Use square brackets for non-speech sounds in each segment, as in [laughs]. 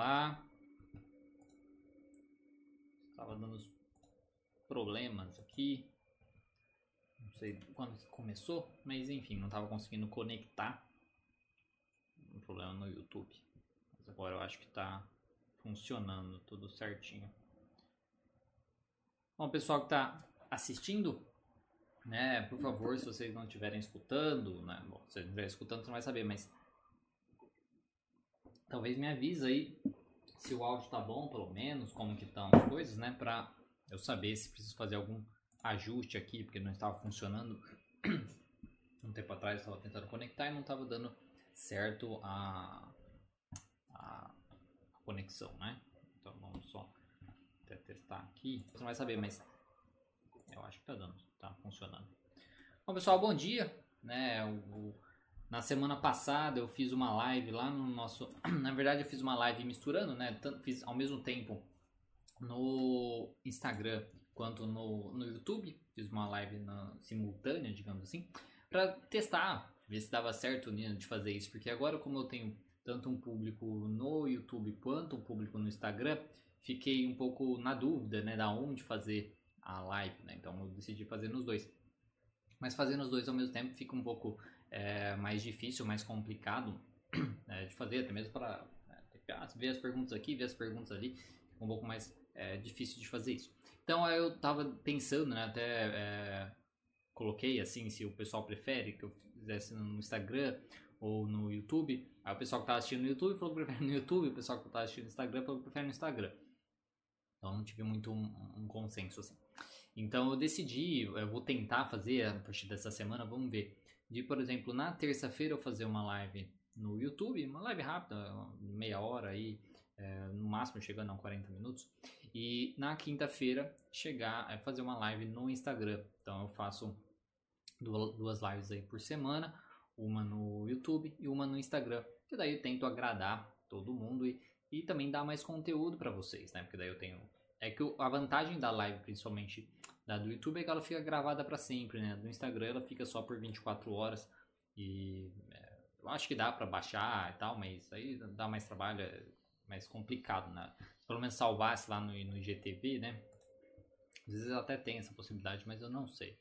lá. Estava dando problemas aqui. Não sei quando começou, mas enfim, não estava conseguindo conectar. Um problema no YouTube. Mas agora eu acho que está funcionando tudo certinho. Bom, pessoal que está assistindo, né, por favor, se vocês não estiverem escutando, né, bom, se não estiverem escutando, você não vai saber, mas talvez me avise aí se o áudio tá bom, pelo menos, como que estão as coisas, né, pra eu saber se preciso fazer algum ajuste aqui, porque não estava funcionando. [clears throat] Um tempo atrás eu estava tentando conectar e não estava dando certo a, a, conexão, né? Então vamos só testar aqui. Você não vai saber, mas eu acho que tá dando, tá funcionando. Bom pessoal, bom dia, né? O, na semana passada eu fiz uma live lá no nosso. [clears throat] Na verdade, eu fiz uma live misturando, né? Fiz ao mesmo tempo no Instagram quanto no, no YouTube. Fiz uma live na, simultânea, digamos assim, para testar, ver se dava certo né, de fazer isso. Porque agora, como eu tenho tanto um público no YouTube quanto um público no Instagram, fiquei um pouco na dúvida, né, da onde fazer a live, né? Então eu decidi fazer nos dois. Mas fazendo os dois ao mesmo tempo fica um pouco é, mais difícil, mais complicado né, [clears throat] de fazer, até mesmo para é, ver as perguntas aqui, ver as perguntas ali, fica um pouco mais é, difícil de fazer isso. Então eu tava pensando, né, até é, coloquei assim, se o pessoal prefere que eu fizesse no Instagram ou no YouTube. Aí o pessoal que tá assistindo no YouTube falou que prefere no YouTube, o pessoal que tá assistindo no Instagram falou que prefere no Instagram. Então não tive muito um, um consenso assim. Então eu decidi, eu vou tentar fazer a partir dessa semana, vamos ver. De, por exemplo, na terça-feira eu fazer uma live no YouTube, uma live rápida, meia hora aí, é, no máximo chegando a 40 minutos. E na quinta-feira chegar a fazer uma live no Instagram. Então eu faço duas lives aí por semana, uma no YouTube e uma no Instagram. Que daí eu tento agradar todo mundo e e também dar mais conteúdo para vocês, né? Porque daí eu tenho é que a vantagem da live, principalmente da do YouTube, é que ela fica gravada para sempre, né? Do Instagram ela fica só por 24 horas e é, eu acho que dá para baixar e tal, mas aí dá mais trabalho, é mais complicado, né? Pelo menos salvasse lá no, no IGTV, né? Às vezes até tem essa possibilidade, mas eu não sei.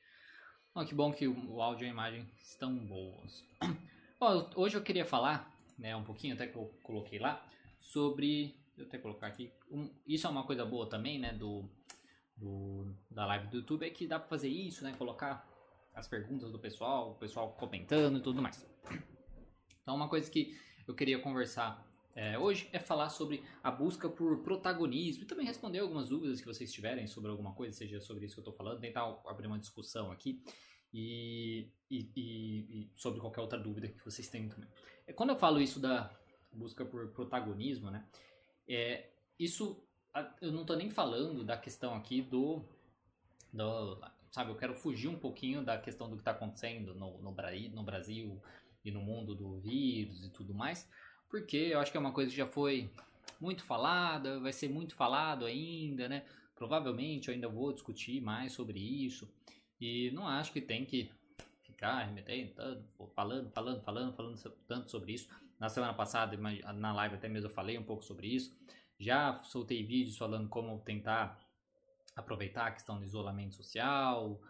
Que bom que o, o áudio e a imagem estão boas. Bom, hoje eu queria falar, né, um pouquinho, até que eu coloquei lá, sobre. Eu até colocar aqui. Um, isso é uma coisa boa também, né? Do, do, da live do YouTube, é que dá pra fazer isso, né? Colocar as perguntas do pessoal, o pessoal comentando e tudo mais. Então, uma coisa que eu queria conversar é, hoje é falar sobre a busca por protagonismo e também responder algumas dúvidas que vocês tiverem sobre alguma coisa, seja sobre isso que eu estou falando, tentar abrir uma discussão aqui e, e, e, e, sobre qualquer outra dúvida que vocês tenham também. É, quando eu falo isso da, busca por protagonismo, né? É, isso, eu não estou nem falando da questão aqui do, do, sabe, eu quero fugir um pouquinho da questão do que está acontecendo no, no, no Brasil e no mundo do vírus e tudo mais, porque eu acho que é uma coisa que já foi muito falada, vai ser muito falado ainda, né? Provavelmente eu ainda vou discutir mais sobre isso e não acho que tem que ficar remetendo, falando, falando, falando, falando tanto sobre isso. Na semana passada, na live até mesmo eu falei um pouco sobre isso. Já soltei vídeos falando como tentar aproveitar a questão do isolamento social,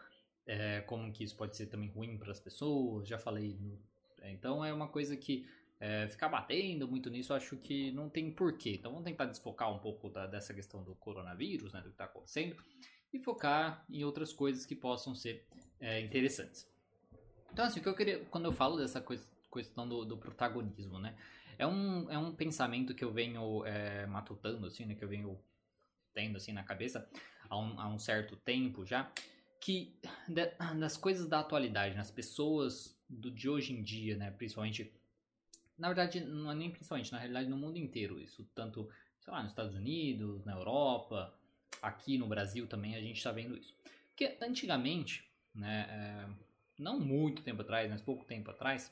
é, como que isso pode ser também ruim para as pessoas. Já falei. No, é, então é uma coisa que é, ficar batendo muito nisso, acho que não tem porquê. Então vamos tentar desfocar um pouco da, dessa questão do coronavírus, né, do que está acontecendo, e focar em outras coisas que possam ser é, interessantes. Então assim, o que eu queria, quando eu falo dessa coisa questão do, do protagonismo, né? É um, é um pensamento que eu venho é, matutando, assim, né? Que eu venho tendo, assim, na cabeça há um, há um certo tempo já. Que das coisas da atualidade, nas pessoas do, de hoje em dia, né? Principalmente... Na verdade, não é nem principalmente, na realidade no mundo inteiro. Isso tanto, sei lá, nos Estados Unidos, na Europa, aqui no Brasil também a gente está vendo isso. Porque antigamente, né, é, não muito tempo atrás, mas pouco tempo atrás,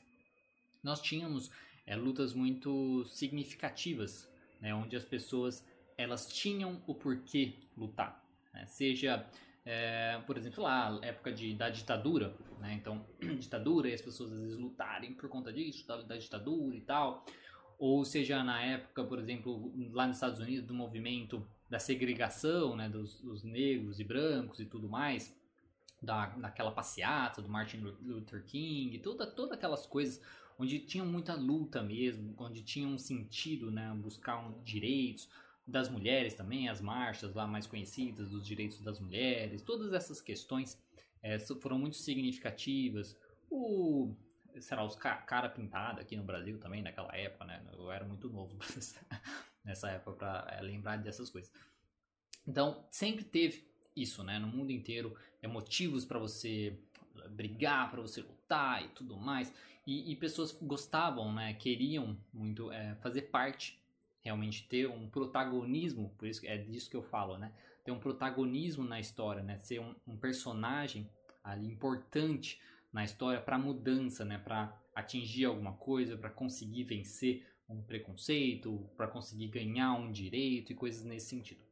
nós tínhamos é, lutas muito significativas, né, onde as pessoas elas tinham o porquê lutar, né, seja é, por exemplo lá época de, da ditadura, né, então [clears throat] ditadura e as pessoas às vezes lutarem por conta disso, da, da ditadura e tal, ou seja na época, por exemplo, lá nos Estados Unidos, do movimento da segregação, né, dos, dos negros e brancos e tudo mais, da, daquela passeata do Martin Luther King, toda, todas aquelas coisas onde tinha muita luta mesmo, onde tinha um sentido, né, buscar um, direitos das mulheres também, as marchas lá mais conhecidas dos direitos das mulheres, todas essas questões é, foram muito significativas. O será os ca cara pintada aqui no Brasil também naquela época, né? Eu era muito novo [laughs] nessa época para é, lembrar dessas coisas. Então sempre teve isso, né? No mundo inteiro, é motivos para você brigar, para você lutar e tudo mais. E, e, pessoas gostavam, né? Queriam muito é, fazer parte, realmente ter um protagonismo. Por isso é disso que eu falo, né? Ter um protagonismo na história, né? Ser um, um personagem ali importante na história para mudança, né? Para atingir alguma coisa, para conseguir vencer um preconceito, para conseguir ganhar um direito e coisas nesse sentido.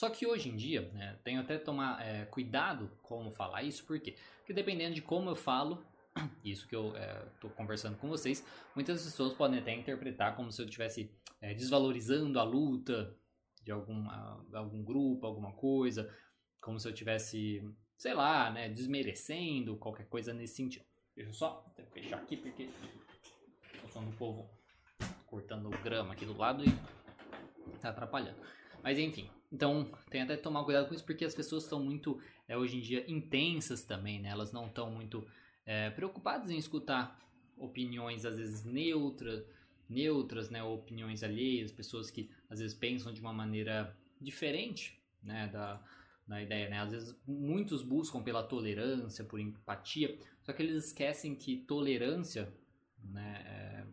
Só que hoje em dia, né, tenho até tomar é, cuidado como falar isso, por quê? Porque dependendo de como eu falo, [clears throat] isso que eu estou é, conversando com vocês, muitas pessoas podem até interpretar como se eu estivesse é, desvalorizando a luta de algum, algum grupo, alguma coisa, como se eu estivesse sei lá, né, desmerecendo qualquer coisa nesse sentido. Deixa eu só fechar aqui porque o som do povo cortando grama aqui do lado e tá atrapalhando. Mas enfim, então tem até que tomar cuidado com isso porque as pessoas estão muito é, hoje em dia intensas também, né? Elas não estão muito é, preocupadas em escutar opiniões às vezes neutras, neutras, né? Opiniões alheias, pessoas que às vezes pensam de uma maneira diferente, né? Da, na ideia, né? Às vezes muitos buscam pela tolerância, por empatia, só que eles esquecem que tolerância, né, é,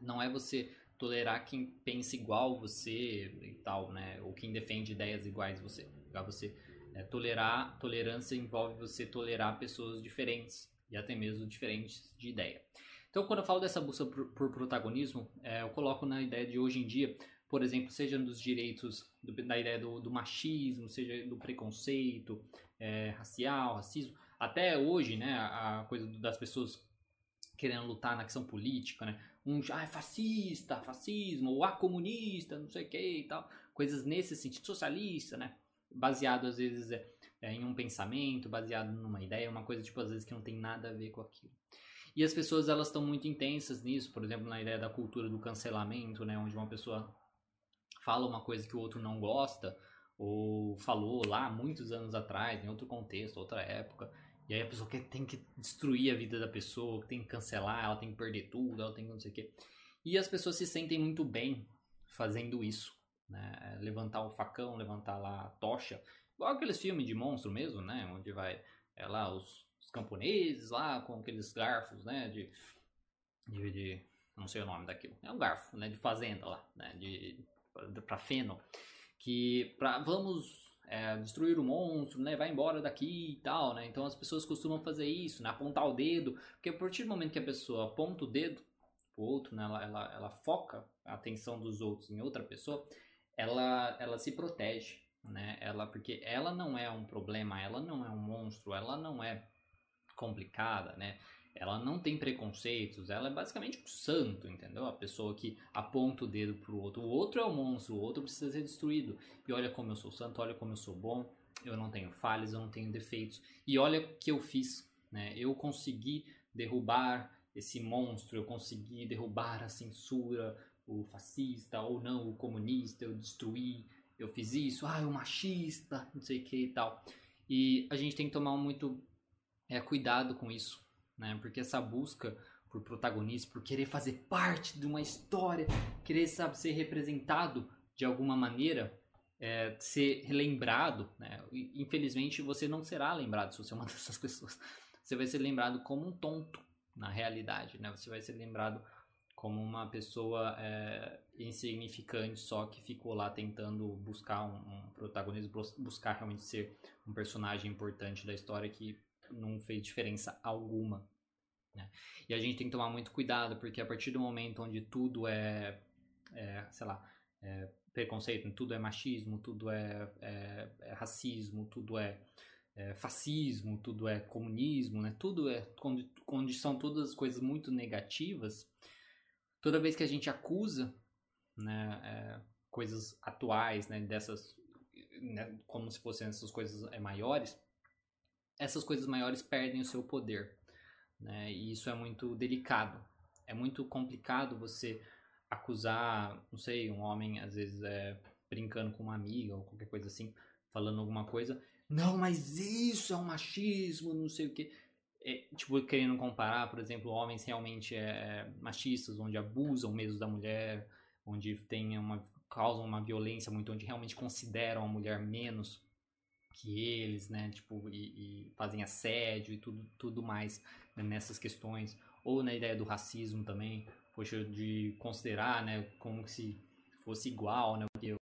não é você tolerar quem pensa igual você e tal, né? Ou quem defende ideias iguais você. Igual você é, tolerar, tolerância envolve você tolerar pessoas diferentes e até mesmo diferentes de ideia. Então, quando eu falo dessa busca por, por protagonismo, é, eu coloco na ideia de hoje em dia por exemplo, seja dos direitos, do, da ideia do, do, machismo, seja do preconceito é, racial, racismo, até hoje, né, a, a coisa das pessoas querendo lutar na questão política, né, um ah, é fascista, fascismo, ou ah, comunista, não sei o que e tal, coisas nesse sentido, socialista, né, baseado às vezes é, é, em um pensamento, baseado numa ideia, uma coisa tipo às vezes que não tem nada a ver com aquilo. E as pessoas elas estão muito intensas nisso, por exemplo, na ideia da cultura do cancelamento, né, onde uma pessoa fala uma coisa que o outro não gosta, ou falou lá muitos anos atrás, em outro contexto, outra época, e aí a pessoa quer, tem que destruir a vida da pessoa, tem que cancelar, ela tem que perder tudo, ela tem que não sei o quê. E as pessoas se sentem muito bem fazendo isso, né? Levantar o facão, levantar lá a tocha, igual aqueles filmes de monstro mesmo, né? Onde vai é lá os, os camponeses lá com aqueles garfos, né? De, de, de, não sei o nome daquilo, é um garfo, né? De fazenda lá, né? De para Feno, que pra, vamos é, destruir o monstro, né? Vai embora daqui e tal, né? Então as pessoas costumam fazer isso, né? Apontar o dedo, porque a partir do momento que a pessoa aponta o dedo o outro, né? Ela, ela, ela foca a atenção dos outros em outra pessoa, ela, ela se protege, né? Ela, porque ela não é um problema, ela não é um monstro, ela não é complicada, né? Ela não tem preconceitos, ela é basicamente um santo, entendeu? A pessoa que aponta o dedo pro outro. O outro é o monstro, o outro precisa ser destruído. E olha como eu sou santo, olha como eu sou bom, eu não tenho falhas, eu não tenho defeitos. E olha o que eu fiz, né? Eu consegui derrubar esse monstro, eu consegui derrubar a censura, o fascista ou não, o comunista, eu destruí, eu fiz isso, ah, o machista, não sei o que e tal. E a gente tem que tomar muito é, cuidado com isso, né? Porque essa busca por protagonismo, por querer fazer parte de uma história, querer sabe, ser representado de alguma maneira, é, ser lembrado, né? Infelizmente você não será lembrado se você é uma [laughs] dessas pessoas. Você vai ser lembrado como um tonto na realidade, né? Você vai ser lembrado como uma pessoa é, insignificante só que ficou lá tentando buscar um, um protagonismo, buscar realmente ser um personagem importante da história que não fez diferença alguma. Né? E a gente tem que tomar muito cuidado, porque a partir do momento onde tudo é, é sei lá, é preconceito, tudo é machismo, tudo é, é, é racismo, tudo é, é, fascismo, tudo é comunismo, né? tudo é, onde, são todas coisas muito negativas, toda vez que a gente acusa né, é, coisas atuais, né, dessas, né, como se fossem essas coisas é, maiores, essas coisas maiores perdem o seu poder. Né, e isso é muito delicado. É muito complicado você acusar, não sei, um homem, às vezes, é, brincando com uma amiga ou qualquer coisa assim, falando alguma coisa. Não, mas isso é um machismo, não sei o que. É, tipo, querendo comparar, por exemplo, homens realmente é, machistas, onde abusam mesmo da mulher, onde tem uma, causam uma violência muito, onde realmente consideram a mulher menos que eles, né, tipo, e, e fazem assédio e tudo, tudo mais né, nessas questões, ou na ideia do racismo também, poxa, de considerar, né, como se fosse igual, né, o que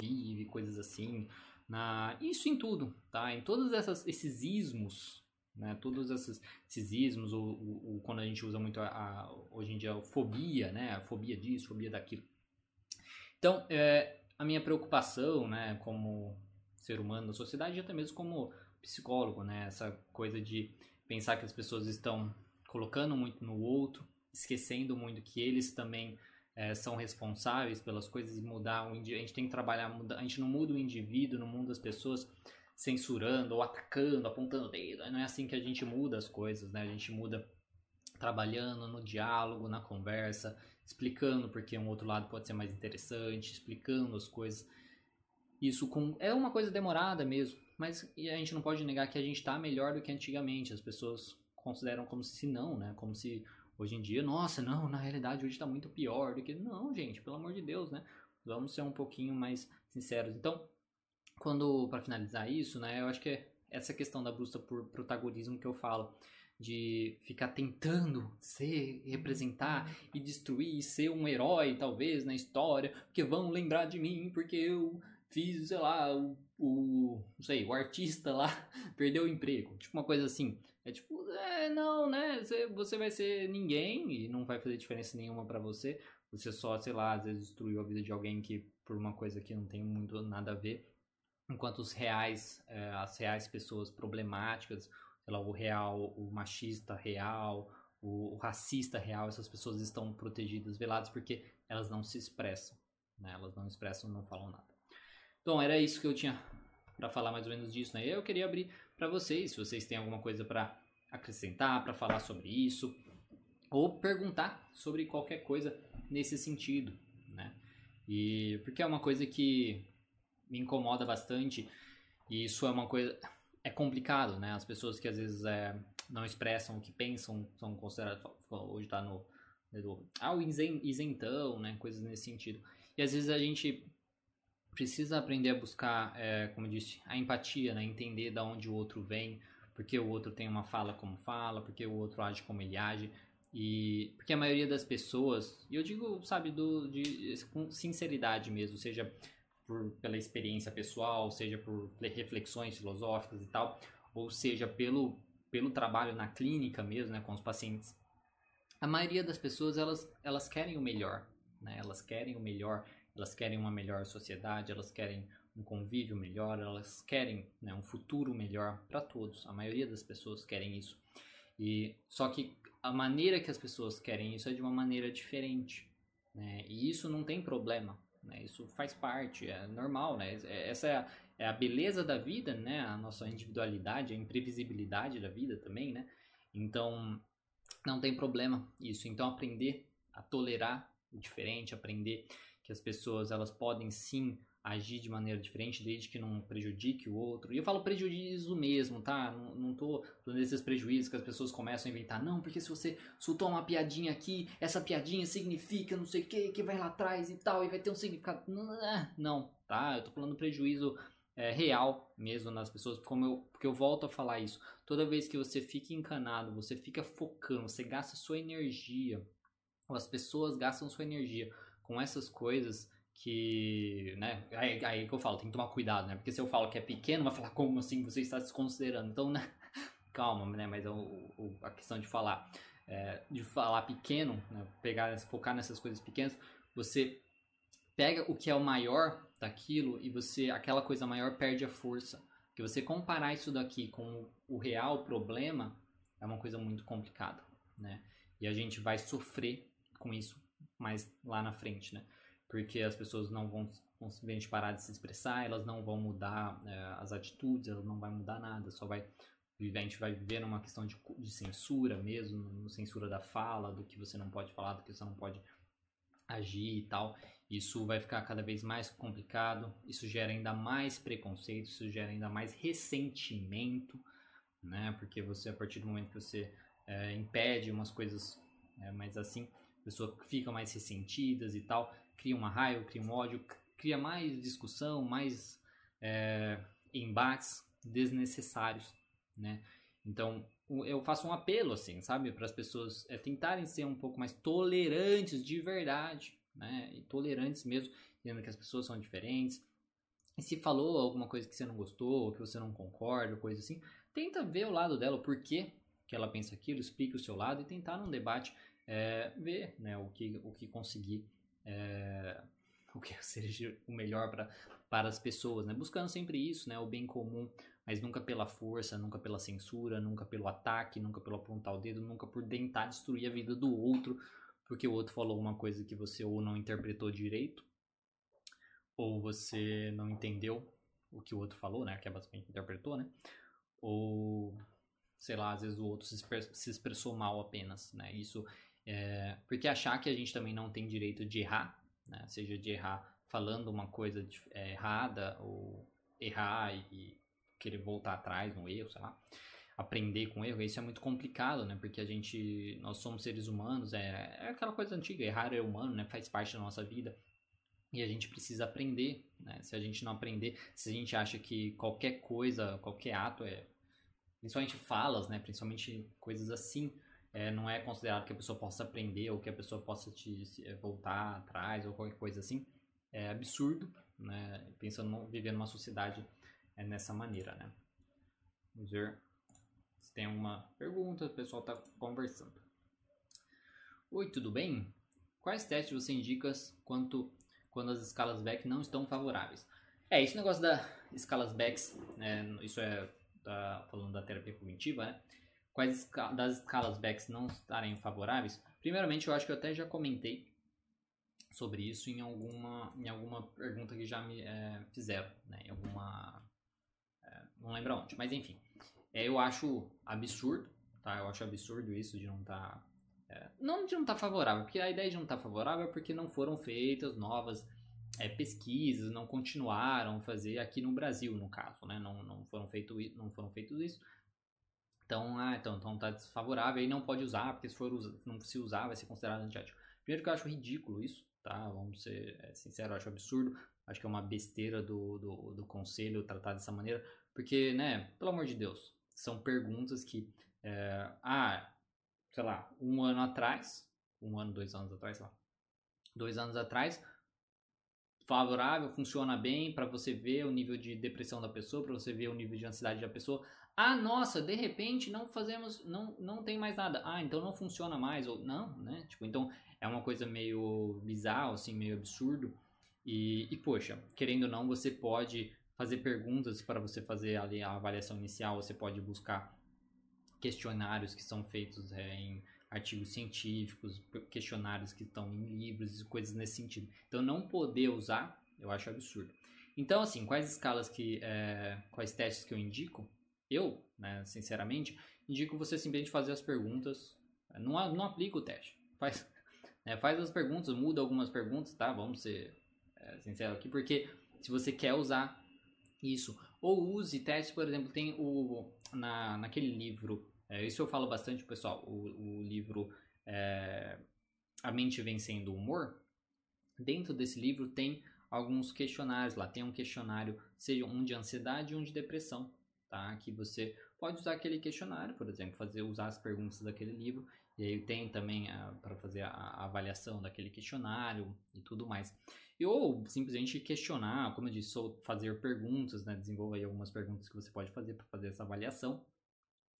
vive, coisas assim, na isso em tudo, tá? Em todos essas, esses ismos, né? Todos esses, esses ismos, ou, ou, ou, quando a gente usa muito a, a, hoje em dia a fobia, né? A fobia disso, fobia daquilo. Então, é, a minha preocupação, né? Como ser humano da sociedade, e até mesmo como psicólogo, né? Essa coisa de pensar que as pessoas estão colocando muito no outro, esquecendo muito que eles também é, são responsáveis pelas coisas e mudar o a gente tem que trabalhar a gente não muda o indivíduo no mundo das pessoas censurando ou atacando apontando dedo não é assim que a gente muda as coisas né? A gente muda trabalhando no diálogo na conversa explicando porque um outro lado pode ser mais interessante explicando as coisas isso com é uma coisa demorada mesmo mas a gente não pode negar que a gente está melhor do que antigamente as pessoas consideram como se não né como se Hoje em dia, nossa, não, na realidade hoje está muito pior do que. Não, gente, pelo amor de Deus, né? Vamos ser um pouquinho mais sinceros. Então, quando, para finalizar isso, né, eu acho que é essa questão da busca por protagonismo que eu falo, de ficar tentando ser, representar e destruir, ser um herói, talvez, na história, porque vão lembrar de mim, porque eu fiz, sei lá, o, o não sei, o artista lá [laughs] perdeu o emprego. Tipo uma coisa assim. É tipo, é, não, né? Você, você vai ser ninguém e não vai fazer diferença nenhuma para você. Você só, sei lá, às vezes destruiu a vida de alguém que por uma coisa que não tem muito nada a ver. Enquanto os reais, é, as reais pessoas problemáticas, sei lá, o real, o machista real, o, racista real, essas pessoas estão protegidas, veladas, porque elas não se expressam. Né? Elas não expressam, não falam nada. Então, era isso que eu tinha para falar mais ou menos disso. Né? Eu queria abrir para vocês, se vocês têm alguma coisa para acrescentar, para falar sobre isso, ou perguntar sobre qualquer coisa nesse sentido, né? E porque é uma coisa que me incomoda bastante e isso é uma coisa é complicado, né? As pessoas que às vezes é, não expressam o que pensam são consideradas hoje está no, no ah o isentão, né? Coisas nesse sentido. E às vezes a gente precisa aprender a buscar, é, como disse, a empatia, né? entender da onde o outro vem, porque o outro tem uma fala como fala, porque o outro age como ele age. E porque a maioria das pessoas, e eu digo, sabe, do, de, com sinceridade mesmo, seja por, pela experiência pessoal, seja por reflexões filosóficas e tal, ou seja pelo, pelo trabalho na clínica mesmo, né, com os pacientes, a maioria das pessoas elas, elas querem o melhor, né? Elas querem o melhor, elas querem uma melhor sociedade, elas querem um convívio melhor, elas querem né, um futuro melhor para todos. A maioria das pessoas querem isso. E só que a maneira que as pessoas querem isso é de uma maneira diferente, né? E isso não tem problema, né? Isso faz parte, é normal, né? É, essa é a, é a beleza da vida, né? A nossa individualidade, a imprevisibilidade da vida também, né? Então não tem problema isso. Então aprender a tolerar o diferente, aprender que as pessoas elas podem sim agir de maneira diferente, desde que não prejudique o outro. E eu falo prejuízo mesmo, tá? Não, não tô falando desses prejuízos que as pessoas começam a inventar. Não, porque se você soltou uma piadinha aqui, essa piadinha significa não sei o que, que vai lá atrás e tal, e vai ter um significado. Não, tá? Eu tô falando prejuízo é, real mesmo nas pessoas, como eu, porque eu volto a falar isso. Toda vez que você fica encanado, você fica focando, você gasta sua energia, ou as pessoas gastam sua energia com essas coisas que, né, aí, aí que eu falo, tem que tomar cuidado, né, porque se eu falo que é pequeno, vai falar como assim você está se considerando, então, né, [laughs] calma, né, mas é o, o, a questão de falar, é, de falar pequeno, né, pegar, focar nessas coisas pequenas, você pega o que é o maior daquilo e você, aquela coisa maior perde a força, que você comparar isso daqui com o real problema é uma coisa muito complicada, né, e a gente vai sofrer com isso mais lá na frente, né? Porque as pessoas não vão, simplesmente parar de se expressar, elas não vão mudar é, as atitudes, elas não vai mudar nada, só vai a gente vai viver numa questão de, de censura mesmo, no censura da fala, do que você não pode falar, do que você não pode agir e tal. Isso vai ficar cada vez mais complicado, isso gera ainda mais preconceito, isso gera ainda mais ressentimento, né? Porque você, a partir do momento que você é, impede umas coisas é, mais assim, a pessoa fica mais ressentidas e tal, cria uma raiva, cria um ódio, cria mais discussão, mais é, embates desnecessários, né? Então, eu faço um apelo, assim, sabe, para as pessoas é, tentarem ser um pouco mais tolerantes de verdade, né? E tolerantes mesmo, entendendo que as pessoas são diferentes. E se falou alguma coisa que você não gostou, ou que você não concorda, coisa assim, tenta ver o lado dela, o porquê que ela pensa aquilo, explique o seu lado e tentar num debate é, ver né, o, que, o que conseguir, é, [laughs] o que seja o melhor para para as pessoas, né? Buscando sempre isso, né? O bem comum, mas nunca pela força, nunca pela censura, nunca pelo ataque, nunca pelo apontar o dedo, nunca por tentar destruir a vida do outro, porque o outro falou uma coisa que você ou não interpretou direito, ou você não entendeu o que o outro falou, né? Que é basicamente interpretou, né? Ou, sei lá, às vezes o outro se, expressou mal apenas, né? Isso é... Porque achar que a gente também não tem direito de errar, né? Seja de errar falando uma coisa é, errada ou errar e, e querer voltar atrás no erro, sei lá aprender com erro, isso é muito complicado, né? Porque a gente, nós somos seres humanos, é, é aquela coisa antiga, errar é humano, né? Faz parte da nossa vida. E a gente precisa aprender, né? Se a gente não aprender, se a gente acha que qualquer coisa, qualquer ato é, principalmente falas, né? Principalmente coisas assim, é, não é considerado que a pessoa possa aprender ou que a pessoa possa te é, voltar atrás ou qualquer coisa assim. É absurdo, né? Pensando, viver numa sociedade é, nessa maneira, né? Vamos ver tem alguma pergunta, o pessoal está conversando. Oi, tudo bem? Quais testes você indica quanto, quando as escalas back não estão favoráveis? É, esse negócio da escalas backs, né, isso é tá falando da terapia cognitiva, né? Quais das escalas backs não estarem favoráveis? Primeiramente, eu acho que eu até já comentei sobre isso em alguma, em alguma pergunta que já me é, fizeram, né? Em alguma... É, não lembro onde, mas enfim. É, eu acho absurdo, tá? Eu acho absurdo isso de não estar. Tá, é, não de não estar tá favorável, porque a ideia de não estar tá favorável é porque não foram feitas novas pesquisas, não continuaram a fazer aqui no Brasil, no caso, né? Não, não, foram, feito, não foram feitos isso. Então, ah, então, então tá desfavorável aí não pode usar, porque se for não se usar vai ser considerado antiético. Primeiro que eu acho ridículo isso, tá? Vamos ser é, sinceros, eu acho absurdo. Acho que é uma besteira do, do, do conselho tratar dessa maneira, porque, né, pelo amor de Deus, são perguntas que, é, ah, sei lá, um ano atrás, um ano, dois anos atrás, sei lá, dois anos atrás, favorável, funciona bem para você ver o nível de depressão da pessoa, para você ver o nível de ansiedade da pessoa. Ah, nossa, de repente não fazemos, não, não tem mais nada. Ah, então não funciona mais ou não, né? Tipo, então é uma coisa meio bizarra, assim, meio absurdo. E, e poxa, querendo ou não, você pode fazer perguntas para você fazer ali a avaliação inicial, você pode buscar questionários que são feitos é, em artigos científicos, questionários que estão em livros e coisas nesse sentido. Então não poder usar, eu acho absurdo. Então assim, quais escalas que, é, quais testes que eu indico? Eu, né, sinceramente, indico você simplesmente fazer as perguntas, não, não aplica o teste, faz, [laughs] né, faz as perguntas, muda algumas perguntas, tá? Vamos ser é, sinceros aqui, porque se você quer usar isso. Ou use testes, por exemplo, tem o na, naquele livro, é, isso eu falo bastante, pessoal, o, o livro é, A Mente Vencendo o Humor. Dentro desse livro tem alguns questionários lá. Tem um questionário, seja um de ansiedade e um de depressão, tá? Que você pode usar aquele questionário, por exemplo, fazer usar as perguntas daquele livro. E aí tem também para fazer a, a avaliação daquele questionário e tudo mais. E, ou simplesmente questionar, como eu disse, fazer perguntas, né? Desenvolver algumas perguntas que você pode fazer para fazer essa avaliação.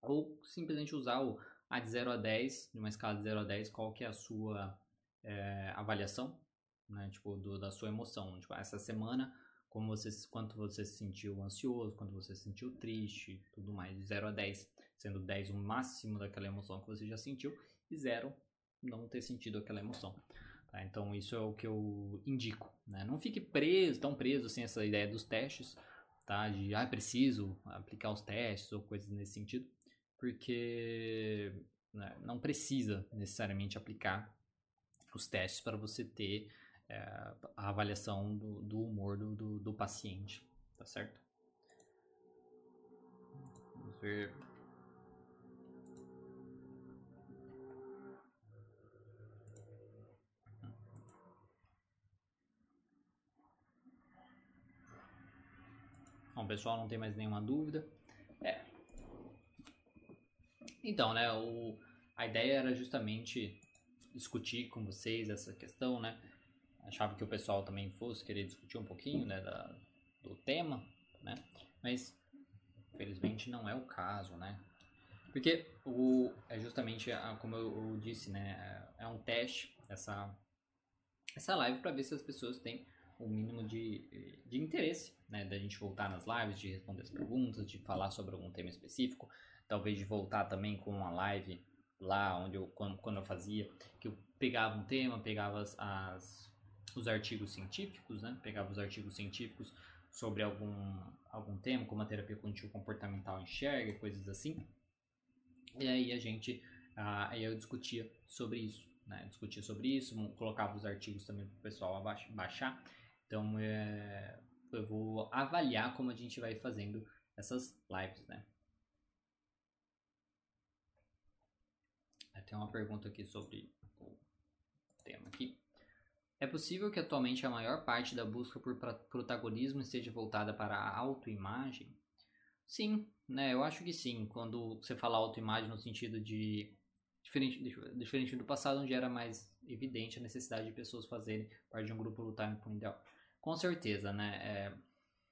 Ou simplesmente usar o a de 0 a 10, de uma escala de 0 a 10, qual que é a sua é, avaliação, né? Tipo, do, da sua emoção. Tipo, essa semana, como você, quanto você se sentiu ansioso, quanto você se sentiu triste, tudo mais, de 0 a 10. Sendo 10 o máximo daquela emoção que você já sentiu, e 0 não ter sentido aquela emoção. Tá? Então isso é o que eu indico. Né? Não fique preso, tão preso assim essa ideia dos testes, tá? De ah, preciso aplicar os testes ou coisas nesse sentido, porque né, não precisa necessariamente aplicar os testes para você ter é, a avaliação do, do humor do, do, do paciente, tá certo? Vamos ver Bom, pessoal, não tem mais nenhuma dúvida. É. Então, né, o, a ideia era justamente discutir com vocês essa questão, né? Achava que o pessoal também fosse querer discutir um pouquinho, né, da, do tema, né? Mas, infelizmente, não é o caso, né? Porque o, é justamente, como eu, eu disse, né, é, é um teste, essa, essa live, para ver se as pessoas têm o mínimo de, de interesse, né? Da gente voltar nas lives, de responder as perguntas, de falar sobre algum tema específico, talvez de voltar também com uma live lá onde eu, quando, quando eu fazia, que eu pegava um tema, pegava as, as, os artigos científicos, né? Pegava os artigos científicos sobre algum, algum tema, como a terapia cognitivo comportamental enxerga, coisas assim. E aí a gente, ah, aí eu discutia sobre isso, né? Discutia sobre isso, colocava os artigos também para o pessoal baixar. Então, é, eu vou avaliar como a gente vai fazendo essas lives, né? Tem uma pergunta aqui sobre o tema aqui. É possível que atualmente a maior parte da busca por protagonismo esteja voltada para a autoimagem? Sim, né? Eu acho que sim. Quando você fala autoimagem no sentido de diferente, diferente do passado, onde era mais evidente a necessidade de pessoas fazerem parte de um grupo lutar por um ideal. Com certeza, né? É,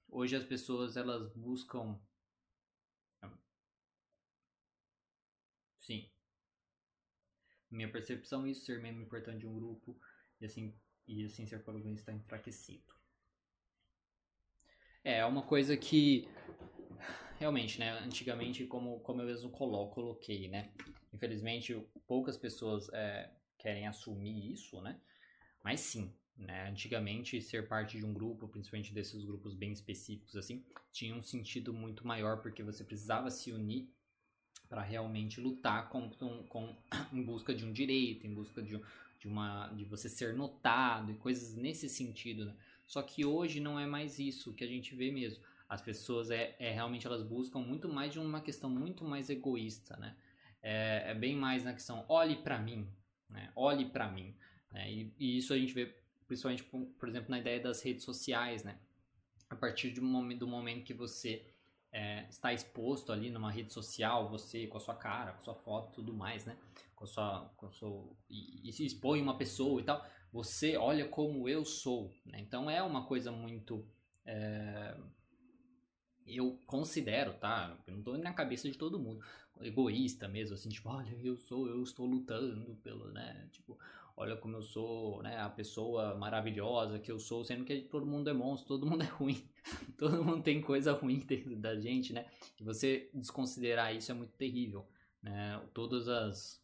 hoje as pessoas elas buscam. Sim. Minha percepção é isso ser membro importante de um grupo e assim e assim ser protagonista enfraquecido. É, é uma coisa que realmente, né? Antigamente, como, como eu mesmo colo, coloquei, né? Infelizmente, poucas pessoas é, querem assumir isso, né? Mas sim, né? Antigamente, ser parte de um grupo, principalmente desses grupos bem específicos, assim, tinha um sentido muito maior porque você precisava se unir para realmente lutar com, com, [clears throat] em busca de um direito, em busca de, de, uma, de você ser notado e coisas nesse sentido. Né? Só que hoje não é mais isso que a gente vê mesmo. As pessoas é, é realmente elas buscam muito mais de uma questão muito mais egoísta, né? É, é bem mais na questão olhe para mim, né? Olhe para mim, né? E, e isso a gente vê principalmente, por exemplo, na ideia das redes sociais, né? A partir do momento, do momento que você é, está exposto ali numa rede social, você com a sua cara, com a sua foto tudo mais, né? Com a sua, com a sua, e, e se expõe uma pessoa e tal, você olha como eu sou, né? Então é uma coisa muito... É, eu considero, tá? Eu não estou na cabeça de todo mundo, egoísta mesmo, assim, tipo, olha, eu sou, eu estou lutando pelo, né? Tipo, olha como eu sou, né, a pessoa maravilhosa que eu sou, sendo que todo mundo é monstro, todo mundo é ruim, [laughs] todo mundo tem coisa ruim [laughs] dentro da gente, né? E você desconsiderar isso é muito terrível, né? Todas as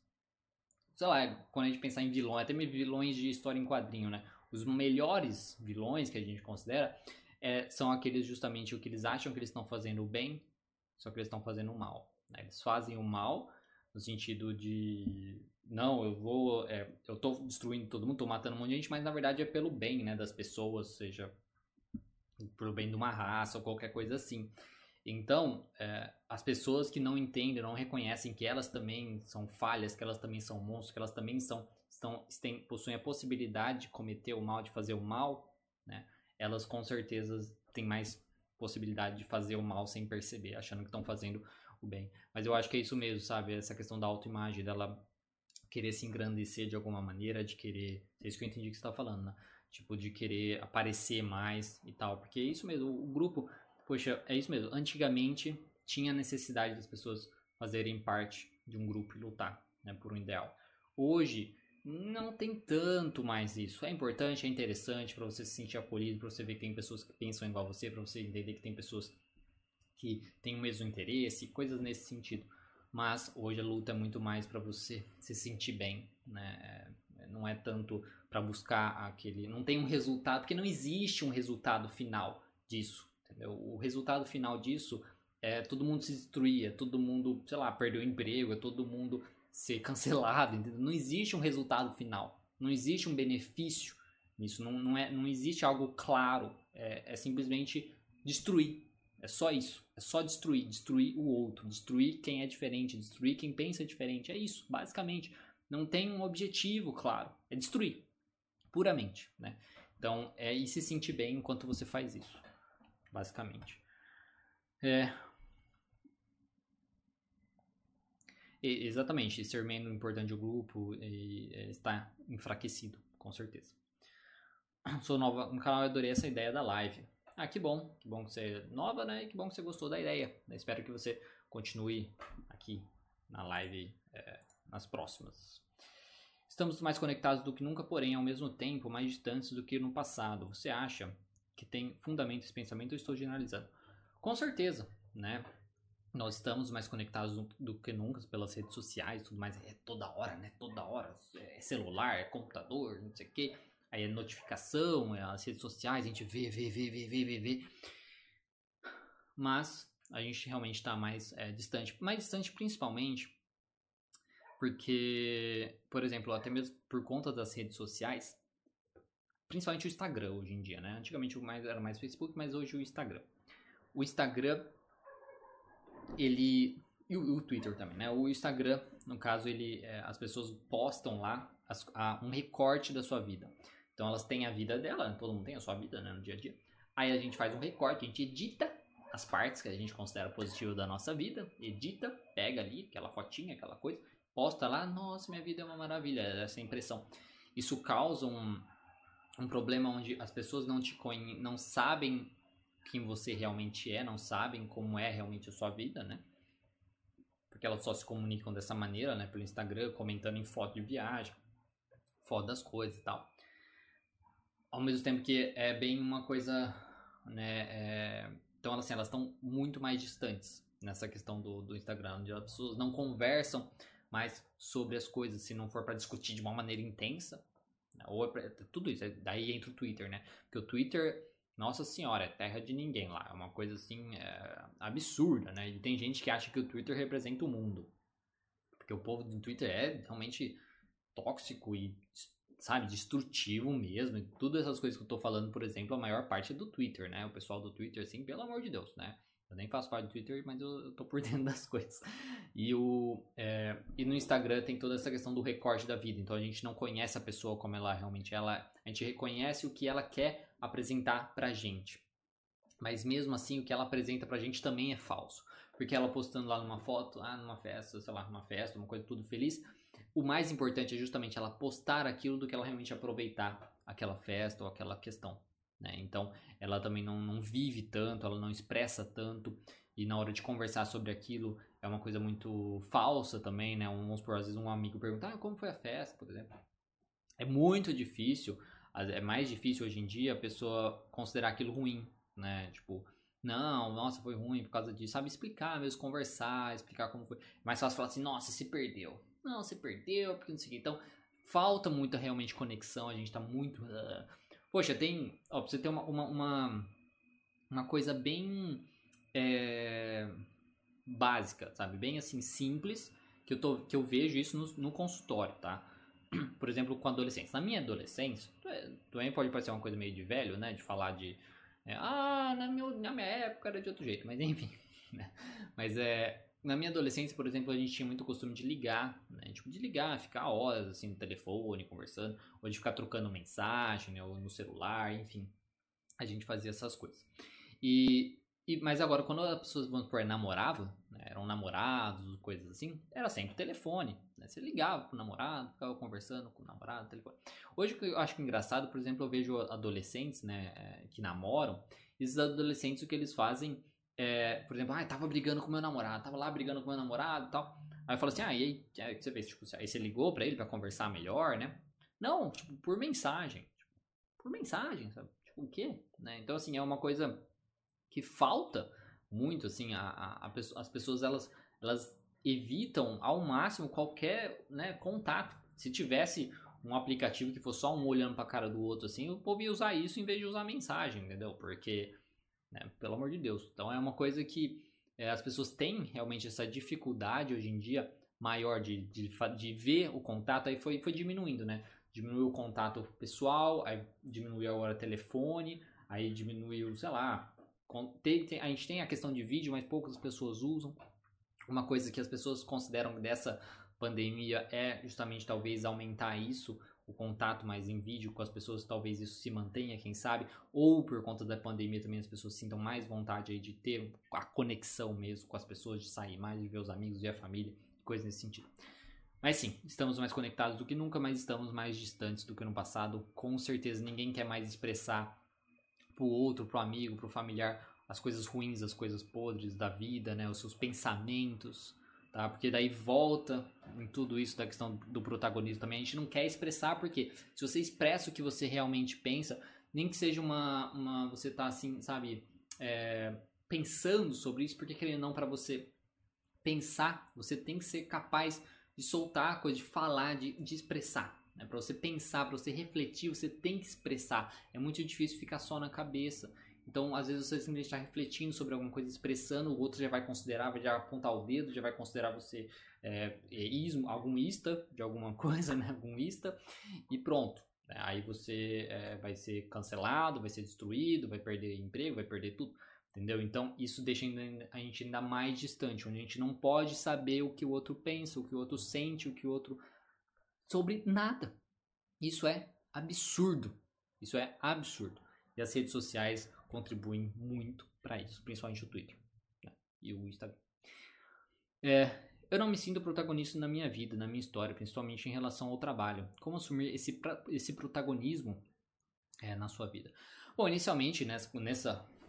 sei lá, quando a gente pensar em vilões, até mesmo vilões de história em quadrinho, né? Os melhores vilões que a gente considera é, são aqueles justamente o que eles acham que eles estão fazendo o bem, só que eles estão fazendo o mal. Né? Eles fazem o mal no sentido de não, eu vou, é, eu tô destruindo todo mundo, tô matando um monte de gente, mas na verdade é pelo bem, né, das pessoas, seja pelo bem de uma raça ou qualquer coisa assim. Então, é, as pessoas que não entendem, não reconhecem que elas também são falhas, que elas também são monstros, que elas também são, estão, têm, possuem a possibilidade de cometer o mal, de fazer o mal, né? Elas com certeza têm mais possibilidade de fazer o mal sem perceber, achando que estão fazendo o bem. Mas eu acho que é isso mesmo, sabe? Essa questão da autoimagem, dela querer se engrandecer de alguma maneira, de querer. É isso que eu entendi que você está falando, né? Tipo, de querer aparecer mais e tal. Porque é isso mesmo, o grupo, poxa, é isso mesmo. Antigamente tinha necessidade das pessoas fazerem parte de um grupo e lutar né, por um ideal. Hoje não tem tanto mais isso. É importante, é interessante para você se sentir acolhido, para você ver que tem pessoas que pensam igual a você, para você entender que tem pessoas que têm o mesmo interesse, coisas nesse sentido. Mas hoje a luta é muito mais para você se sentir bem, né? É, não é tanto para buscar aquele. Não tem um resultado, porque não existe um resultado final disso. Entendeu? O resultado final disso é todo mundo se destruir, é todo mundo, sei lá, perder o emprego, é todo mundo ser [laughs] cancelado. Entendeu? Não existe um resultado final. Não existe um benefício nisso. Não, não, é, não existe algo claro. É, é simplesmente destruir. É só isso. É só destruir. Destruir o outro. Destruir quem é diferente. Destruir quem pensa diferente. É isso, basicamente. Não tem um objetivo claro. É destruir. Puramente. Né? Então, é e se sentir bem enquanto você faz isso. Basicamente. É. E, exatamente. Ser menos importante do grupo e, é, está enfraquecido. Com certeza. Sou nova no canal, adorei essa ideia da live. Ah, que bom, que bom que você é nova, né? E que bom que você gostou da ideia. Eu espero que você continue aqui na live é, nas próximas. Estamos mais conectados do que nunca, porém, ao mesmo tempo, mais distantes do que no passado. Você acha que tem fundamento esse pensamento? Eu estou generalizando. Com certeza, né? Nós estamos mais conectados do, que nunca pelas redes sociais, tudo mais. É toda hora, né? Toda hora. É celular, é computador, não sei o quê aí é notificação, é as redes sociais, a gente vê, vê, vê, vê, vê, vê, vê. Mas a gente realmente está mais é, distante. Mais distante principalmente porque, por exemplo, até mesmo por conta das redes sociais, principalmente o Instagram hoje em dia, né? Antigamente era mais Facebook, mas hoje o Instagram. O Instagram, ele... E o, o Twitter também, né? O Instagram, no caso, ele, é, as pessoas postam lá as, a, um recorte da sua vida. Então elas têm a vida dela, todo mundo tem a sua vida né, no dia a dia. Aí a gente faz um recorte, a gente edita as partes que a gente considera positivo da nossa vida, edita, pega ali aquela fotinha, aquela coisa, posta lá, nossa, minha vida é uma maravilha, essa impressão. Isso causa um, um problema onde as pessoas não te não sabem quem você realmente é, não sabem como é realmente a sua vida, né? Porque elas só se comunicam dessa maneira, né? Pelo Instagram, comentando em foto de viagem, foto das coisas e tal ao mesmo tempo que é bem uma coisa, né? É... Então, assim, elas estão muito mais distantes nessa questão do, do Instagram, onde as pessoas não conversam mais sobre as coisas, se não for para discutir de uma maneira intensa, né? ou é pra, tudo isso, daí entra o Twitter, né? Porque o Twitter, nossa senhora, é terra de ninguém lá, é uma coisa assim é, absurda, né? E tem gente que acha que o Twitter representa o mundo, porque o povo do Twitter é realmente tóxico e sabe, destrutivo mesmo. E todas essas coisas que eu tô falando, por exemplo, a maior parte é do Twitter, né? O pessoal do Twitter, assim, pelo amor de Deus, né? Eu nem faço parte do Twitter, mas eu, eu tô por [laughs] dentro das coisas. E, o, é, e no Instagram tem toda essa questão do recorte da vida. Então a gente não conhece a pessoa como ela realmente ela. A gente reconhece o que ela quer apresentar pra gente. Mas mesmo assim, o que ela apresenta pra gente também é falso. Porque ela postando lá numa foto, ah, numa festa, sei lá, numa festa, uma coisa tudo feliz, o mais importante é justamente ela postar aquilo do que ela realmente aproveitar aquela festa ou aquela questão. Né? Então, ela também não, não vive tanto, ela não expressa tanto, e na hora de conversar sobre aquilo é uma coisa muito falsa também, né? Um, vamos às vezes um amigo pergunta, ah, como foi a festa, por exemplo. É muito difícil, é mais difícil hoje em dia a pessoa considerar aquilo ruim, né? Tipo, não, nossa, foi ruim por causa disso. Sabe explicar mesmo, conversar, explicar como foi. É mais fácil falar assim, nossa, se perdeu. Não, você perdeu, porque não sei o que. Então, falta muita realmente conexão, a gente tá muito. Uh... Poxa, tem. Ó, pra você ter uma, uma, uma, uma coisa bem. É, básica, sabe? Bem assim, simples, que eu, tô, que eu vejo isso no, no consultório, tá? [clears throat] Por exemplo, com adolescentes. Na minha adolescência, é, também pode parecer uma coisa meio de velho, né? De falar de. É, ah, na, meu, na minha época era de outro jeito, mas [laughs] enfim. Né? Mas é na minha adolescência, por exemplo, a gente tinha muito costume de ligar, né? Tipo, de ligar, ficar horas assim no telefone, conversando, ou de ficar trocando mensagem, né? Ou no celular, enfim. A gente fazia essas coisas. E, e mas agora, quando as pessoas, vamos supor, namoravam, né? eram namorados, coisas assim, era sempre telefone. Né? Você ligava pro namorado, ficava conversando com o namorado, telefone. Hoje, eu acho que é engraçado, por exemplo, eu vejo adolescentes, né? Eh, que namoram, esses adolescentes, o que eles fazem é, por exemplo, ah, tava brigando com meu namorado, tava lá brigando com meu namorado e tal. Aí eu falo assim, ah, e aí, você fez? Tipo, aí você ligou pra ele pra conversar melhor, né? Não, tipo, por mensagem. Tipo, por mensagem, sabe? Tipo, o quê? Né? Então, assim, é uma coisa que falta muito, assim, a, a, a as pessoas, elas, elas evitam ao máximo qualquer né, contato. Se tivesse um aplicativo que fosse só um olhando pra cara do outro, assim, o povo ia usar isso em vez de usar mensagem, entendeu? Porque, né, pelo amor de Deus. Então é uma coisa que é, as pessoas têm realmente essa dificuldade hoje em dia maior de, de, de ver o contato, aí foi, foi diminuindo, né? Diminuiu o contato pessoal, aí diminuiu agora telefone, aí diminuiu, sei lá. Tem, tem, a gente tem a questão de vídeo, mas poucas pessoas usam. Uma coisa que as pessoas consideram dessa pandemia é justamente talvez aumentar isso, o contato mais em vídeo com as pessoas, talvez isso se mantenha, quem sabe, ou por conta da pandemia também as pessoas sintam mais vontade de ter a conexão mesmo com as pessoas, de sair mais, de ver os amigos, ver a família, coisa nesse sentido. Mas sim, estamos mais conectados do que nunca, mas estamos mais distantes do que no passado. Com certeza ninguém quer mais expressar pro outro, pro amigo, pro familiar as coisas ruins, as coisas podres da vida, né, os seus pensamentos, tá? Porque daí volta em tudo isso da questão do protagonismo também. A gente não quer expressar porque se você expressa o que você realmente pensa, nem que seja uma, uma você tá assim, sabe, é, pensando sobre isso, porque querendo não para você pensar, você tem que ser capaz de soltar a coisa, de falar, de, de expressar. Né? Para você pensar, para você refletir, você tem que expressar. É muito difícil ficar só na cabeça. Então, às vezes, você simplesmente está refletindo sobre alguma coisa, expressando, o outro já vai considerar, vai já apontar o dedo, já vai considerar você é, é ismo, algum ista de alguma [laughs] coisa, né? Algum ista, e pronto. Né? Aí você é, vai ser cancelado, vai ser destruído, vai perder emprego, vai perder tudo. Entendeu? Então, isso deixa a gente ainda mais distante, onde a gente não pode saber o que o outro pensa, o que o outro sente, o que o outro. sobre nada. Isso é absurdo. Isso é absurdo. E as redes sociais contribuem muito para isso, principalmente o Twitter né? e o Instagram. É, eu não me sinto protagonista na minha vida, na minha história, principalmente em relação ao trabalho. Como assumir esse, esse protagonismo é, na sua vida? Bom, inicialmente, nessa,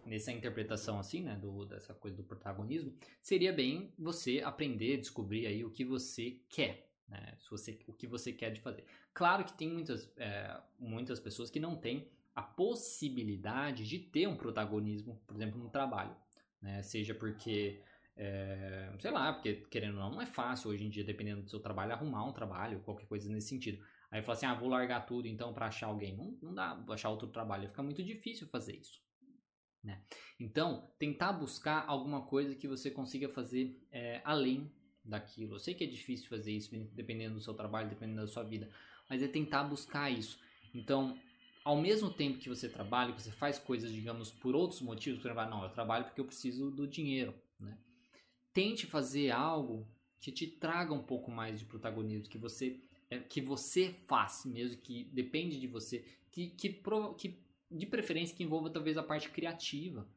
nessa, interpretação assim, né, do, dessa coisa do protagonismo, seria bem você aprender, descobrir aí o que você quer, né, se você, o que você quer de fazer. Claro que tem muitas, é, muitas pessoas que não têm a possibilidade de ter um protagonismo, por exemplo, no trabalho. Né? Seja porque, é, sei lá, porque querendo ou não, não é fácil hoje em dia, dependendo do seu trabalho, arrumar um trabalho, qualquer coisa nesse sentido. Aí fala assim, ah, vou largar tudo então para achar alguém. Não, não dá pra achar outro trabalho, fica muito difícil fazer isso. Né? Então, tentar buscar alguma coisa que você consiga fazer é, além daquilo. Eu sei que é difícil fazer isso, dependendo do seu trabalho, dependendo da sua vida, mas é tentar buscar isso. Então, ao mesmo tempo que você trabalha, que você faz coisas, digamos, por outros motivos, por exemplo, ah, não, eu trabalho porque eu preciso do dinheiro, né? Tente fazer algo que te traga um pouco mais de protagonismo, que você é, que você faz mesmo, que depende de você, que, que, que de preferência que envolva talvez a parte criativa,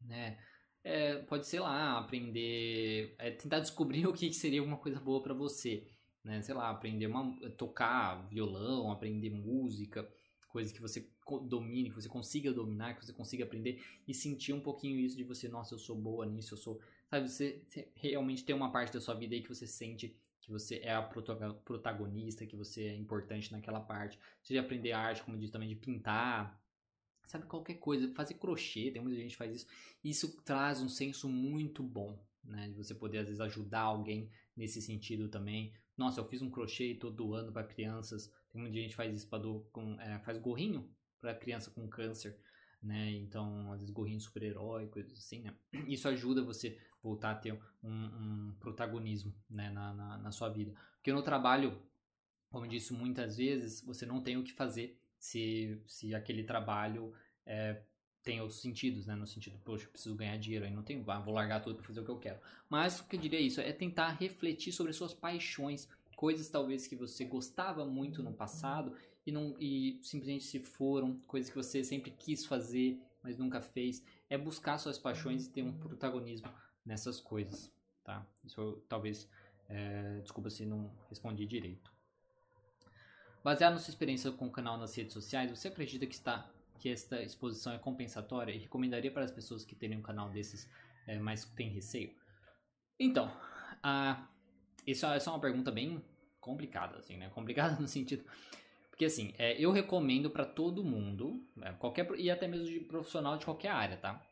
né? É, pode ser lá aprender, é, tentar descobrir [laughs] o que seria uma coisa boa para você, né? Sei lá, aprender uma, tocar violão, aprender música, coisas que você domine, que você consiga dominar, que você consiga aprender e sentir um pouquinho isso de você, nossa, eu sou boa nisso, eu sou, sabe, você, realmente tem uma parte da sua vida aí que você sente que você é a protagonista, que você é importante naquela parte. Seja aprender arte, como diz também, de pintar, sabe, qualquer coisa, fazer crochê, tem muita gente que faz isso. Isso traz um senso muito bom, né, de você poder às vezes ajudar alguém nesse sentido também. Nossa, eu fiz um crochê e tô doando para crianças tem muita gente que faz com, é, faz gorrinho para criança com câncer, né? Então, às vezes gorrinho super-herói, coisas assim, né? [clears throat] Isso ajuda você voltar a ter um, um protagonismo, né, na, na, na, sua vida. Porque no trabalho, como eu disse muitas vezes, você não tem o que fazer se, se aquele trabalho é, tem outros sentidos, né? No sentido, poxa, eu preciso ganhar dinheiro, aí não tem, vou largar tudo para fazer o que eu quero. Mas o que eu diria é isso, é tentar refletir sobre suas paixões, coisas talvez que você gostava muito no passado e não e simplesmente se foram, coisas que você sempre quis fazer, mas nunca fez, é buscar suas paixões e ter um protagonismo nessas coisas, tá? Isso eu, talvez, é, desculpa se não respondi direito. Baseado na sua experiência com o canal nas redes sociais, você acredita que está que esta exposição é compensatória e recomendaria para as pessoas que terem um canal desses, é, mas têm receio? Então, a, isso, é uma pergunta bem complicada, assim, né? [laughs] Complicada no sentido. Porque, assim, é, eu recomendo para todo mundo, né? qualquer e até mesmo de profissional de qualquer área, tá?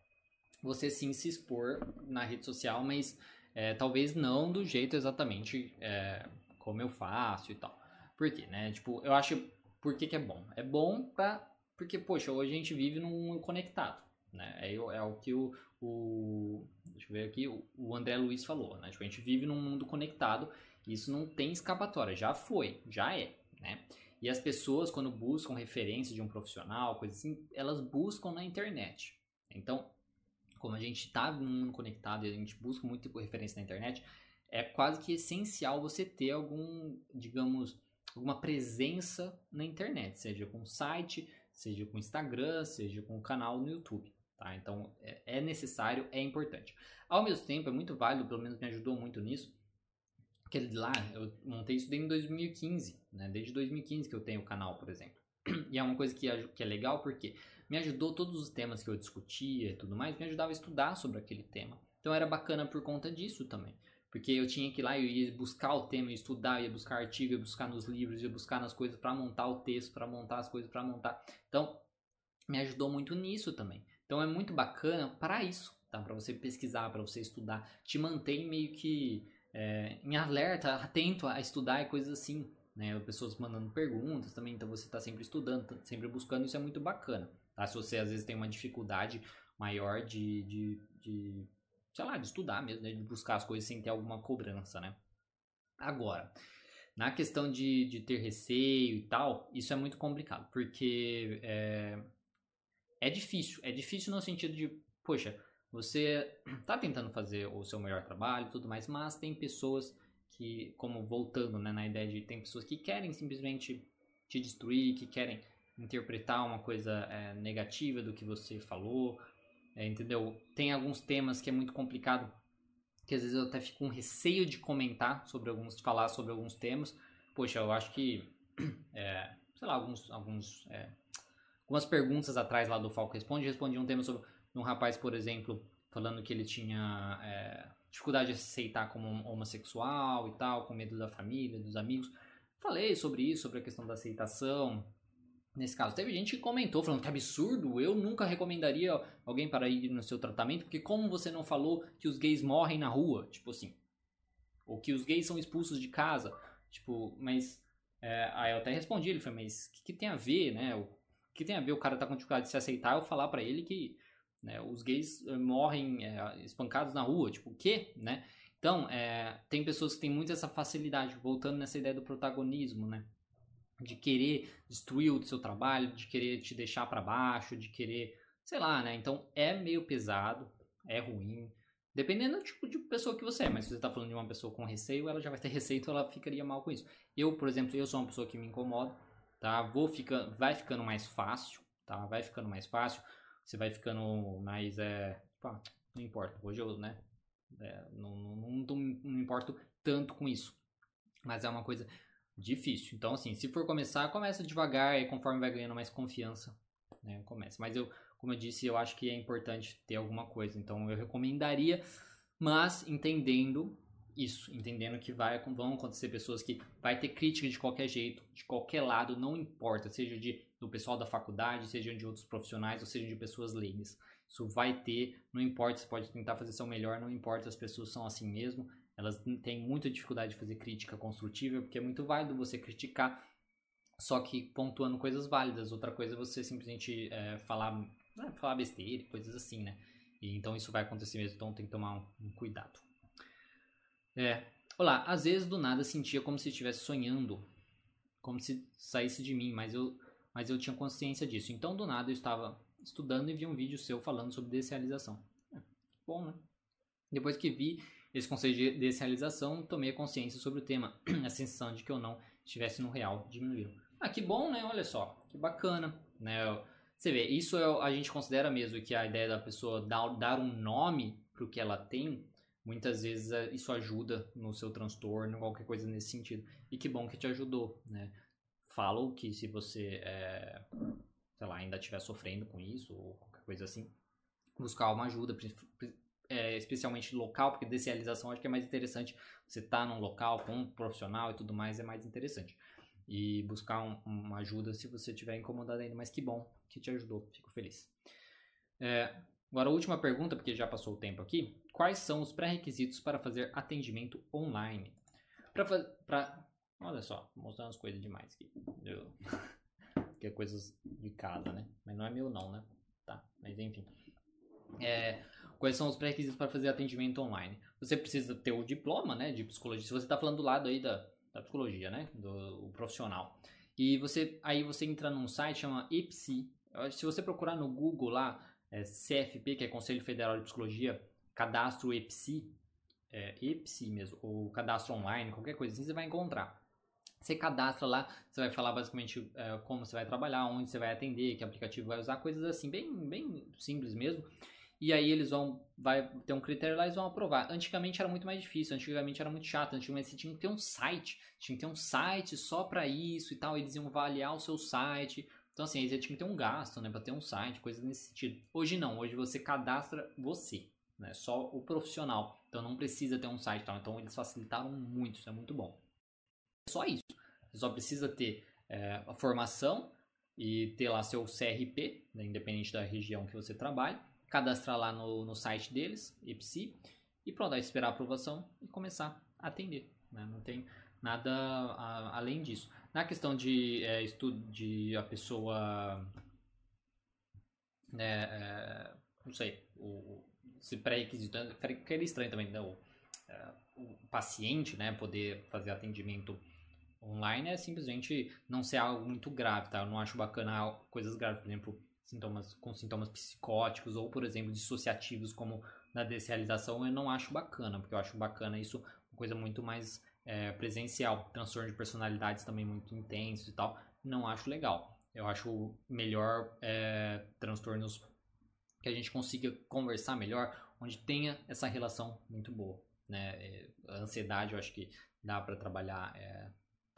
Você sim se expor na rede social, mas é, talvez não do jeito exatamente é, como eu faço e tal. Por quê, né? Tipo, eu acho por que, que é bom? É bom pra, porque, poxa, hoje a gente vive num mundo conectado, né? É, é o que o, o deixa eu ver aqui, o, o André Luiz falou, né? Tipo, a gente vive num mundo conectado, isso não tem escapatória, já foi, já é, né? E as pessoas, quando buscam referência de um profissional, coisa assim, elas buscam na internet. Então, como a gente está num mundo conectado e a gente busca muito referência na internet, é quase que essencial você ter algum, digamos, alguma presença na internet, seja com site, seja com Instagram, seja com canal no YouTube. Tá? Então é, é necessário, é importante. Ao mesmo tempo, é muito válido, pelo menos me ajudou muito nisso, que lá eu montei isso desde 2015, né? desde 2015 que eu tenho o canal, por exemplo. [clears throat] E é uma coisa que, que é legal porque me ajudou todos os temas que eu discutia e tudo mais, me ajudava a estudar sobre aquele tema. Então era bacana por conta disso também. Porque eu tinha que ir lá, eu ia buscar o tema, ia estudar, ia buscar artigo, ia buscar nos livros, ia buscar nas coisas para montar o texto, para montar as coisas para montar. Então, me ajudou muito nisso também. Então é muito bacana para isso, tá? Para você pesquisar, para você estudar, te mantém meio que é, em alerta, atento a estudar e coisas assim, né? Pessoas mandando perguntas também, então você está sempre estudando, tá sempre buscando, isso é muito bacana, tá? Se você às vezes tem uma dificuldade maior de, de, de sei lá, de estudar mesmo, né? de buscar as coisas sem ter alguma cobrança, né? Agora, na questão de, de ter receio e tal, isso é muito complicado, porque é, é difícil. É difícil no sentido de, poxa, você tá tentando fazer o seu melhor trabalho e tudo mais, mas tem pessoas que, como voltando né, na ideia de tem pessoas que querem simplesmente te destruir, que querem interpretar uma coisa é, negativa do que você falou, é, entendeu? Tem alguns temas que é muito complicado, que às vezes eu até fico com receio de comentar sobre alguns, de falar sobre alguns temas. Poxa, eu acho que, é, [clears throat] sei lá, alguns, alguns, algumas perguntas atrás lá do Falco Responde, respondi um tema sobre um rapaz, por exemplo, falando que ele tinha é, dificuldade de aceitar como homossexual e tal, com medo da família, dos amigos. Falei sobre isso, sobre a questão da aceitação, Nesse caso, teve gente que comentou falando que absurdo, eu nunca recomendaria alguém para ir no seu tratamento, porque como você não falou que os gays morrem na rua, tipo assim, ou que os gays são expulsos de casa, tipo, mas é, aí eu até respondi, ele falou, mas o que, que, tem a ver, né? O que tem a ver o cara tá com dificuldade de se aceitar, eu falar para ele que né, os gays eh, morrem é, espancados na rua, tipo, o quê, né? Então, é, tem pessoas que têm muito essa facilidade, voltando nessa ideia do protagonismo, né? de querer destruir o seu trabalho, de querer te deixar para baixo, de querer, sei lá, né? Então é meio pesado, é ruim, dependendo do tipo de pessoa que você é. Mas se você está falando de uma pessoa com receio, ela já vai ter [laughs] receio, então ela ficaria mal com isso. Eu, por exemplo, eu sou uma pessoa que me incomoda, tá? Vou ficando, vai ficando mais fácil, tá? Vai ficando mais fácil. Você vai ficando mais, é, pá, não importa. Hoje eu, né? É, não, não, não, não importo tanto com isso. Mas é uma coisa difícil. Então, assim, se for começar, começa devagar e conforme vai ganhando mais confiança, né, começa. Mas eu, como eu disse, eu acho que é importante ter alguma coisa. Então, eu recomendaria, mas entendendo isso, entendendo que vai, vão acontecer pessoas que vai ter crítica de qualquer jeito, de qualquer lado, não importa, seja de do pessoal da faculdade, seja de outros profissionais, ou seja de pessoas leigas. Isso vai ter, não importa, você pode tentar fazer seu melhor, não importa, as pessoas são assim mesmo, elas têm muita dificuldade de fazer crítica construtiva, porque é muito válido você criticar, só que pontuando coisas válidas. Outra coisa é você simplesmente é, falar, né, falar besteira, coisas assim, né? E, então isso vai acontecer mesmo, então tem que tomar um, um cuidado. É, olá, às vezes do nada sentia como se estivesse sonhando, como se saísse de mim, mas eu, mas eu tinha consciência disso. Então do nada eu estava estudando e vi um vídeo seu falando sobre desrealização. É, bom, né? Depois que vi, esse conceito de desrealização, tomei consciência sobre o tema. [clears throat] a sensação de que eu não estivesse no real diminuiu. Ah, que bom, né? Olha só, que bacana, né? Você vê, isso é, a gente considera mesmo que a ideia da pessoa dar, dar um nome para o que ela tem, muitas vezes é, isso ajuda no seu transtorno, qualquer coisa nesse sentido. E que bom que te ajudou, né? Falo que se você, é, sei lá, ainda estiver sofrendo com isso ou qualquer coisa assim, buscar uma ajuda, é, especialmente local, porque descialização acho que é mais interessante. Você tá num local com um profissional e tudo mais é mais interessante. E buscar um, uma ajuda se você estiver incomodado ainda. Mas que bom que te ajudou, fico feliz. É, agora, a última pergunta, porque já passou o tempo aqui. Quais são os pré-requisitos para fazer atendimento online? Para Olha só, mostrando as coisas demais aqui. Eu... [laughs] que é coisas de casa, né? Mas não é meu não, né? Tá, mas enfim. É, quais são os pré-requisitos para fazer atendimento online? Você precisa ter o diploma, né, de psicologia. Se você está falando do lado aí da, da psicologia, né, do profissional. E você, aí você entra num site chama IPSI. Se você procurar no Google lá, é, CFP, que é Conselho Federal de Psicologia, cadastro EPSI, é, EPSI mesmo, ou cadastro online, qualquer coisa assim, você vai encontrar. Você cadastra lá, você vai falar basicamente é, como você vai trabalhar, onde você vai atender, que aplicativo vai usar, coisas assim, bem, bem simples mesmo. E aí eles vão, vai ter um critério lá e eles vão aprovar. Antigamente era muito mais difícil, antigamente era muito chato, antigamente você tinha que ter um site, tinha que ter um site só para isso e tal, eles iam avaliar o seu site. Então assim, você tinha que ter um gasto, né, para ter um site, coisas nesse sentido. Hoje não, hoje você cadastra você, né, só o profissional. Então não precisa ter um site, tal. Então eles facilitaram muito, isso é muito bom. Só isso. Você só precisa ter é, a formação e ter lá seu CRP, né, independente da região que você trabalha, cadastrar lá no, no site deles, EPSI, e pronto, aí esperar a aprovação e começar a atender. Né? Não tem nada a, além disso. Na questão de é, estudo de a pessoa. Né, é, não sei, o, se pré-requisito. Ficaria é estranho também, né? O, é, o paciente né, poder fazer atendimento online é simplesmente não ser algo muito grave, tá? Eu não acho bacana coisas graves, por exemplo, sintomas com sintomas psicóticos ou, por exemplo, dissociativos como na desrealização, eu não acho bacana, porque eu acho bacana isso uma coisa muito mais é, presencial, transtorno de personalidades também muito intenso e tal, não acho legal. Eu acho melhor é, transtornos que a gente consiga conversar melhor, onde tenha essa relação muito boa. Né? É, a ansiedade eu acho que dá para trabalhar é,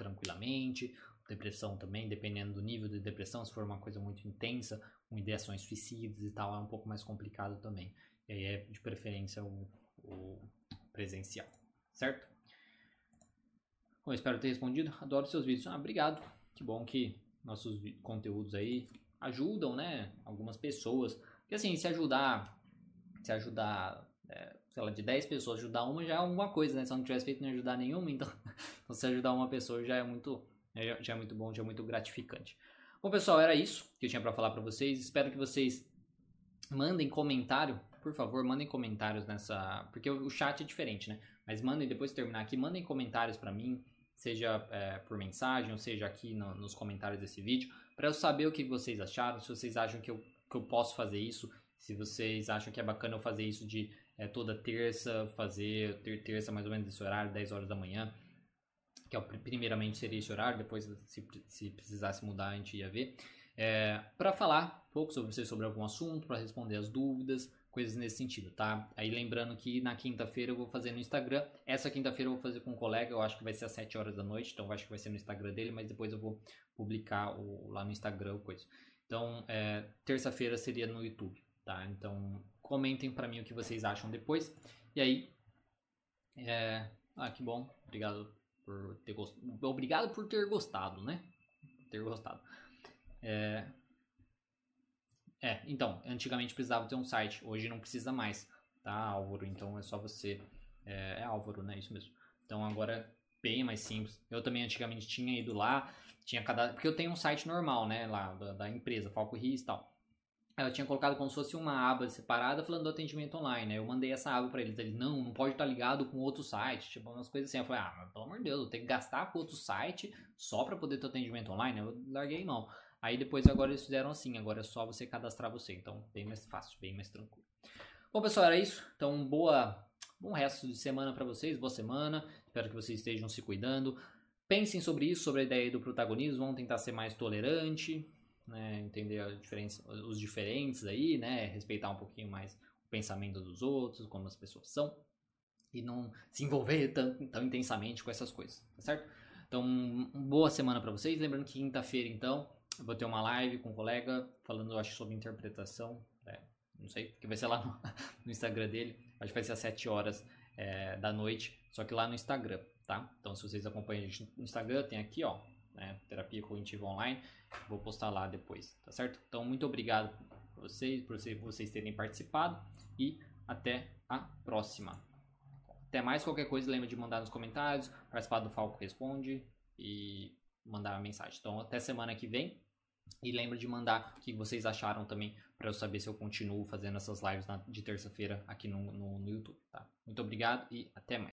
tranquilamente, depressão também, dependendo do nível de depressão, se for uma coisa muito intensa, com ideações suicidas e tal, é um pouco mais complicado também. E aí é de preferência o, o presencial, certo? Bom, espero ter respondido. Adoro seus vídeos. Ah, obrigado. Que bom que nossos conteúdos aí ajudam, né? Algumas pessoas. Porque assim, se ajudar, se ajudar, é, sei lá, de 10 pessoas, ajudar uma já é alguma coisa, né? Se eu não tivesse feito nem ajudar nenhuma, então, [laughs] então se ajudar uma pessoa já é muito, já é muito bom, já é muito gratificante. Bom, pessoal, era isso que eu tinha para falar para vocês. Espero que vocês mandem comentário, por favor, mandem comentários nessa, porque o chat é diferente, né? Mas mandem depois de terminar aqui, mandem comentários para mim, seja é, por mensagem ou seja aqui no, nos comentários desse vídeo, para eu saber o que vocês acharam, se vocês acham que eu, que eu posso fazer isso, se vocês acham que é bacana eu fazer isso de é, toda terça, fazer ter, terça mais ou menos esse horário, 10 horas da manhã, que é primeiramente seria esse horário, depois se, se precisasse mudar a gente ia ver, é, para falar um pouco sobre você, sobre algum assunto, para responder as dúvidas, coisas nesse sentido, tá? Aí lembrando que na quinta-feira eu vou fazer no Instagram. Essa quinta-feira eu vou fazer com um colega, eu acho que vai ser às 7 horas da noite, então acho que vai ser no Instagram dele, mas depois eu vou publicar o, lá no Instagram coisa. Então, é, terça-feira seria no YouTube, tá? Então, comentem para mim o que vocês acham depois. E aí, é... ah, que bom, obrigado por ter gostado. Obrigado por ter gostado, né? Ter gostado. É, é, então, antigamente precisava ter um site, hoje não precisa mais, tá, Álvaro? Então é só você. É, é Álvaro, né? Isso mesmo. Então agora é bem mais simples. Eu também antigamente tinha ido lá, tinha cada. Porque eu tenho um site normal, né? Lá da, da empresa, Falco Riz e tal. Eu tinha colocado como se fosse uma aba separada falando do atendimento online. Né? Eu mandei essa aba para eles. Eles, não, não pode estar ligado com outro site. Tipo, umas coisas assim. Eu falei, ah, mas pelo amor de Deus, eu tenho que gastar com outro site só para poder ter atendimento online? Eu larguei não. Aí depois agora eles fizeram assim, agora é só você cadastrar você, então bem mais fácil, bem mais tranquilo. Bom pessoal, era isso. Então boa, bom resto de semana para vocês, boa semana. Espero que vocês estejam se cuidando. Pensem sobre isso, sobre a ideia do protagonismo, vamos tentar ser mais tolerante, né, entender os diferentes aí, né, respeitar um pouquinho mais o pensamento dos outros, como as pessoas são e não se envolver tão, tão intensamente com essas coisas, tá certo? Então, boa semana para vocês. Lembrando que quinta-feira, então, eu vou ter uma live com um colega falando, acho, sobre interpretação. É, não sei, que vai ser lá no, [laughs] no, Instagram dele. Acho que vai ser às 7 horas é, da noite, só que lá no Instagram, tá? Então, se vocês acompanham a gente no Instagram, tem aqui, ó, né, Terapia Cognitiva Online. Vou postar lá depois, tá certo? Então, muito obrigado por vocês, por vocês terem participado e até a próxima. Até mais, qualquer coisa, lembra de mandar nos comentários, participar do Falco Responde e mandar uma mensagem. Então, até semana que vem. E lembra de mandar o que vocês acharam também para eu saber se eu continuo fazendo essas lives de terça-feira aqui no, no, no YouTube, tá? Muito obrigado e até mais.